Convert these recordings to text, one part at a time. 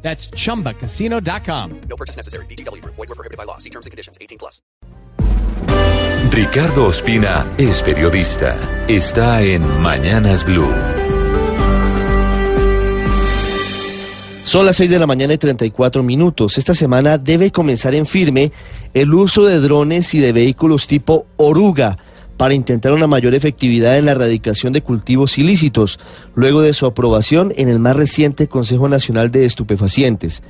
That's chumbacasino.com. No purchase necessary. BGW. Void were prohibited by law. See terms and conditions. 18 plus. Ricardo Ospina es periodista. Está en Mañanas Blue. Son las 6 de la mañana y 34 minutos. Esta semana debe comenzar en firme el uso de drones y de vehículos tipo oruga para intentar una mayor efectividad en la erradicación de cultivos ilícitos, luego de su aprobación en el más reciente Consejo Nacional de Estupefacientes.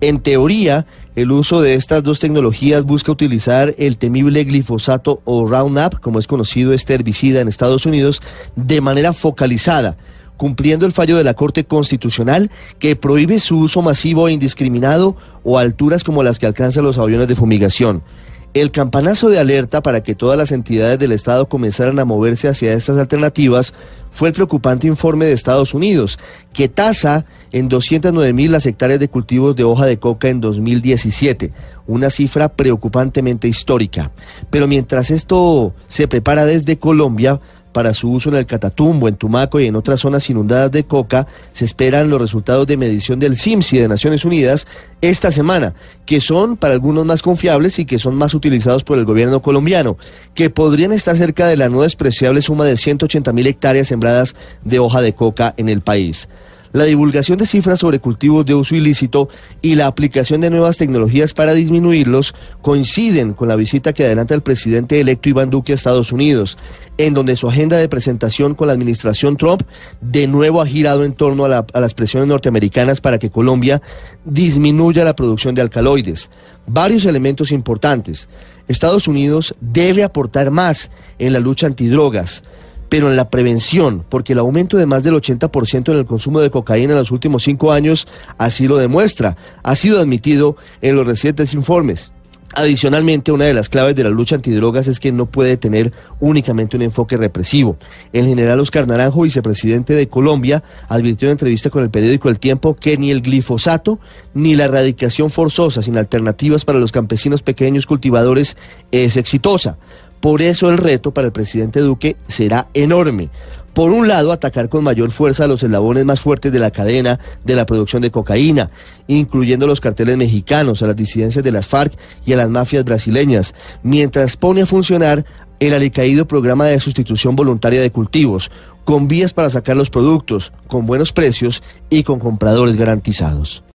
En teoría, el uso de estas dos tecnologías busca utilizar el temible glifosato o Roundup, como es conocido este herbicida en Estados Unidos, de manera focalizada, cumpliendo el fallo de la Corte Constitucional que prohíbe su uso masivo e indiscriminado o a alturas como las que alcanzan los aviones de fumigación. El campanazo de alerta para que todas las entidades del Estado comenzaran a moverse hacia estas alternativas fue el preocupante informe de Estados Unidos, que tasa en 209 mil las hectáreas de cultivos de hoja de coca en 2017, una cifra preocupantemente histórica. Pero mientras esto se prepara desde Colombia, para su uso en el Catatumbo, en Tumaco y en otras zonas inundadas de coca, se esperan los resultados de medición del CIMSI de Naciones Unidas esta semana, que son para algunos más confiables y que son más utilizados por el gobierno colombiano, que podrían estar cerca de la no despreciable suma de 180 mil hectáreas sembradas de hoja de coca en el país la divulgación de cifras sobre cultivos de uso ilícito y la aplicación de nuevas tecnologías para disminuirlos coinciden con la visita que adelanta el presidente electo Iván Duque a Estados Unidos, en donde su agenda de presentación con la administración Trump de nuevo ha girado en torno a, las presiones norteamericanas para que Colombia disminuya la producción de alcaloides. Varios elementos importantes. Estados Unidos debe aportar más en la lucha antidrogas pero en la prevención, porque el aumento de más del 80% en el consumo de cocaína en los últimos cinco años así lo demuestra, ha sido admitido en los recientes informes. Adicionalmente, una de las claves de la lucha antidrogas es que no puede tener únicamente un enfoque represivo. El general Oscar Naranjo, vicepresidente de Colombia, advirtió en entrevista con el periódico El Tiempo que ni el glifosato ni la erradicación forzosa sin alternativas para los campesinos pequeños cultivadores es exitosa. Por eso el reto para el presidente Duque será enorme. Por un lado, atacar con mayor fuerza a los eslabones más fuertes de la cadena de la producción de cocaína, incluyendo los carteles mexicanos, a las disidencias de las FARC y a las mafias brasileñas, mientras pone a funcionar el alicaído programa de sustitución voluntaria de cultivos, con vías para sacar los productos, con buenos precios y con compradores garantizados.